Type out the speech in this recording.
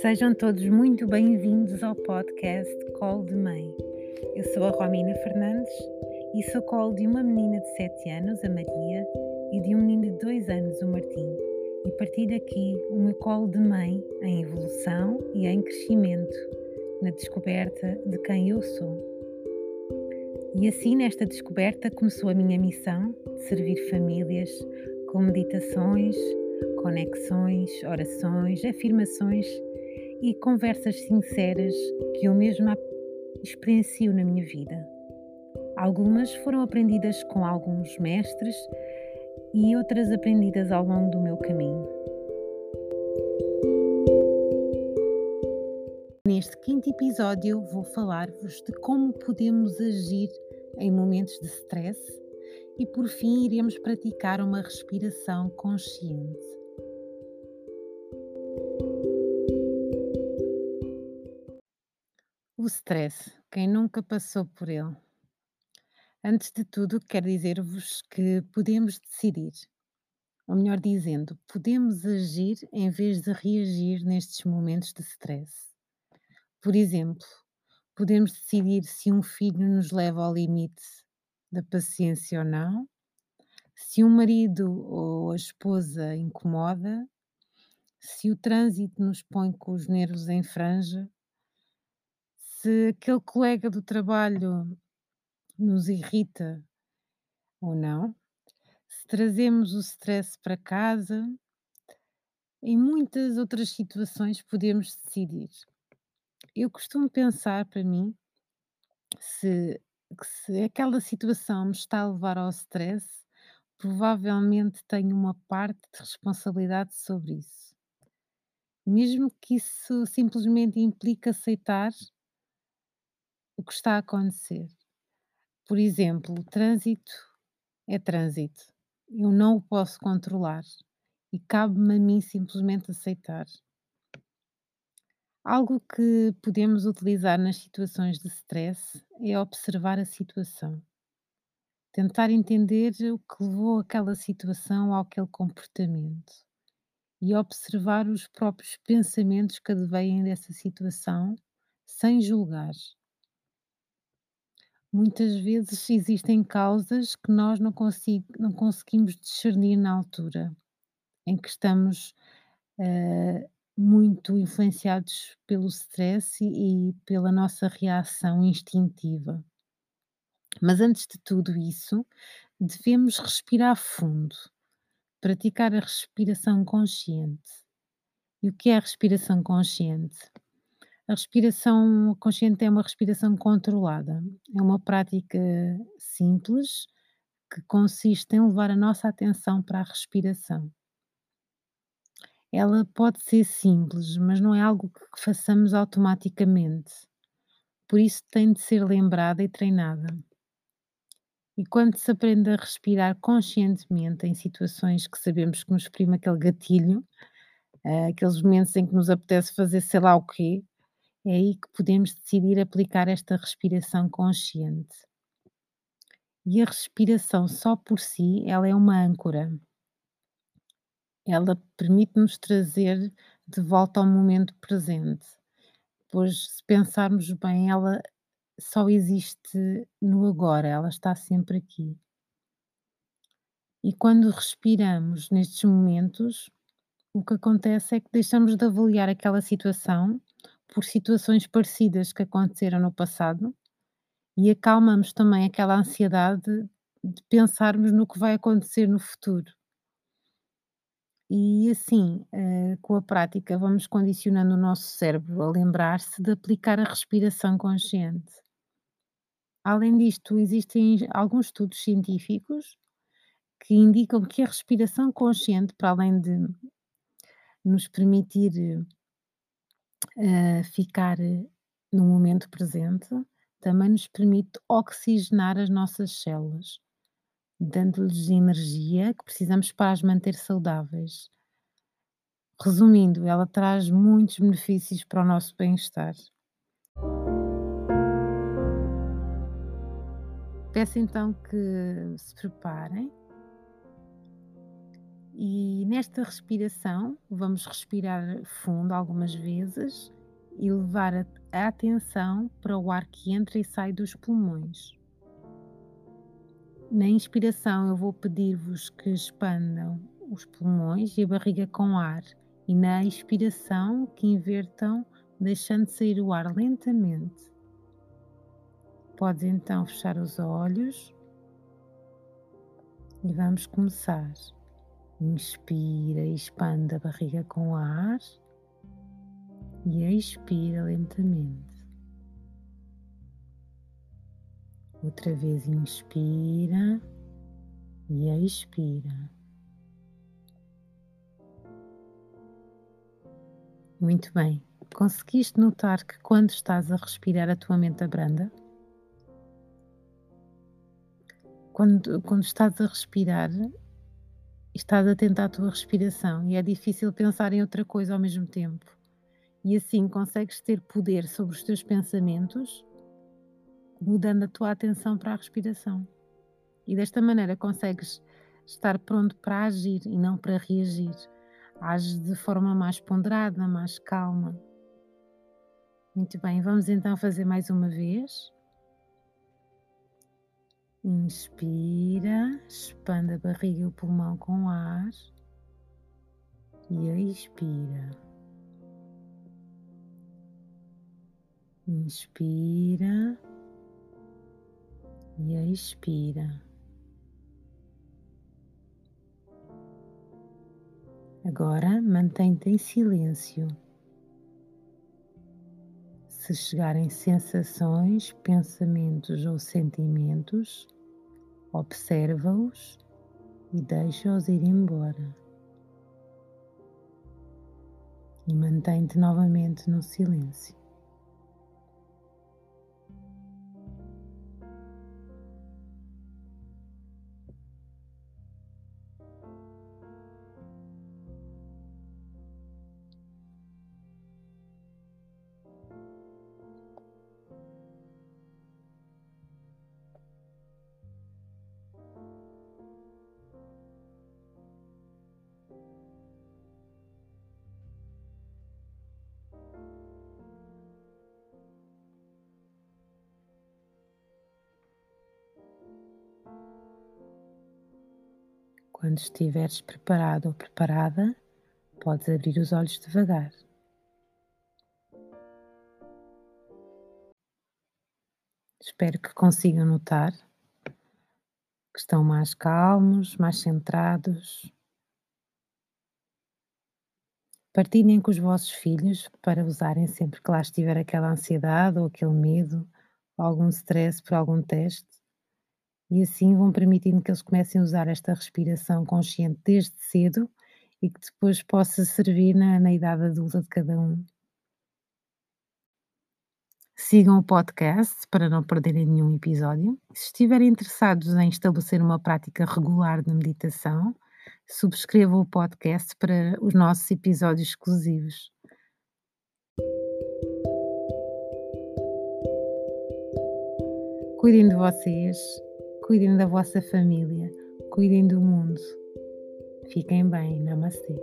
Sejam todos muito bem-vindos ao podcast Colo de Mãe. Eu sou a Romina Fernandes e sou colo de uma menina de 7 anos, a Maria, e de um menino de 2 anos, o Martim. E partilho aqui o meu colo de mãe em evolução e em crescimento, na descoberta de quem eu sou. E assim, nesta descoberta, começou a minha missão de servir famílias com meditações, conexões, orações, afirmações e conversas sinceras que eu mesma experiencio na minha vida. Algumas foram aprendidas com alguns mestres e outras aprendidas ao longo do meu caminho. Neste quinto episódio, vou falar-vos de como podemos agir em momentos de stress e, por fim, iremos praticar uma respiração consciente. O stress, quem nunca passou por ele? Antes de tudo, quero dizer-vos que podemos decidir, ou melhor dizendo, podemos agir em vez de reagir nestes momentos de stress. Por exemplo, podemos decidir se um filho nos leva ao limite da paciência ou não, se um marido ou a esposa incomoda, se o trânsito nos põe com os nervos em franja se aquele colega do trabalho nos irrita ou não, se trazemos o stress para casa, em muitas outras situações podemos decidir. Eu costumo pensar para mim se, se aquela situação me está a levar ao stress, provavelmente tenho uma parte de responsabilidade sobre isso. Mesmo que isso simplesmente implique aceitar o que está a acontecer. Por exemplo, o trânsito é trânsito. Eu não o posso controlar e cabe-me a mim simplesmente aceitar. Algo que podemos utilizar nas situações de stress é observar a situação. Tentar entender o que levou aquela situação àquele comportamento e observar os próprios pensamentos que advêm dessa situação sem julgar. Muitas vezes existem causas que nós não, consigo, não conseguimos discernir na altura, em que estamos uh, muito influenciados pelo stress e, e pela nossa reação instintiva. Mas antes de tudo isso, devemos respirar fundo, praticar a respiração consciente. E o que é a respiração consciente? A respiração consciente é uma respiração controlada. É uma prática simples que consiste em levar a nossa atenção para a respiração. Ela pode ser simples, mas não é algo que façamos automaticamente. Por isso tem de ser lembrada e treinada. E quando se aprende a respirar conscientemente em situações que sabemos que nos exprime aquele gatilho, eh, aqueles momentos em que nos apetece fazer sei lá o quê, é aí que podemos decidir aplicar esta respiração consciente. E a respiração só por si, ela é uma âncora. Ela permite-nos trazer de volta ao momento presente. Pois, se pensarmos bem, ela só existe no agora, ela está sempre aqui. E quando respiramos nestes momentos, o que acontece é que deixamos de avaliar aquela situação por situações parecidas que aconteceram no passado e acalmamos também aquela ansiedade de pensarmos no que vai acontecer no futuro. E assim, eh, com a prática, vamos condicionando o nosso cérebro a lembrar-se de aplicar a respiração consciente. Além disto, existem alguns estudos científicos que indicam que a respiração consciente, para além de nos permitir ficar eh, no momento presente, também nos permite oxigenar as nossas células, dando-lhes energia que precisamos para as manter saudáveis. Resumindo, ela traz muitos benefícios para o nosso bem-estar. Peço então que se preparem nesta respiração, vamos respirar fundo algumas vezes e levar a, atenção para o ar que entra e sai dos pulmões. Na inspiração, eu vou pedir-vos que expandam os pulmões e a barriga com ar, e na expiração, que invertam, deixando sair o ar lentamente. Podes então fechar os olhos e vamos começar. Inspira expande a barriga com ar e expira lentamente. Outra vez inspira e expira. Muito bem. Conseguiste notar que quando estás a respirar a tua mente abranda? Quando, quando estás a respirar, estás atento à tua respiração e é difícil pensar em outra coisa ao mesmo tempo. E assim consegues ter poder sobre os teus pensamentos, mudando a tua atenção para a respiração. E desta maneira consegues estar pronto para agir e não para reagir. Age de forma mais ponderada, mais calma. Muito bem, vamos então fazer mais uma vez. Inspira, expanda a barriga e o pulmão com ar e expira. Inspira e expira. Agora mantém-te em silêncio. Se chegarem sensações, pensamentos ou sentimentos, observa-os e deixa-os ir embora. E mantém-te novamente no silêncio. Quando estiveres preparado ou preparada, podes abrir os olhos devagar. Espero que consigam notar que estão mais calmos, mais centrados. Partilhem com os vossos filhos para usarem sempre que lá estiver aquela ansiedade ou aquele medo, algum stress por algum teste e assim vão permitindo que eles comecem a usar esta respiração consciente desde cedo e que depois possa servir na, na idade adulta de cada um. Sigam o podcast para não perderem nenhum episódio. Se estiverem interessados em estabelecer uma prática regular de meditação, subscrevam o podcast para os nossos episódios exclusivos. Cuidem de vocês Cuidem da vossa família, cuidem do mundo. Fiquem bem, namastê.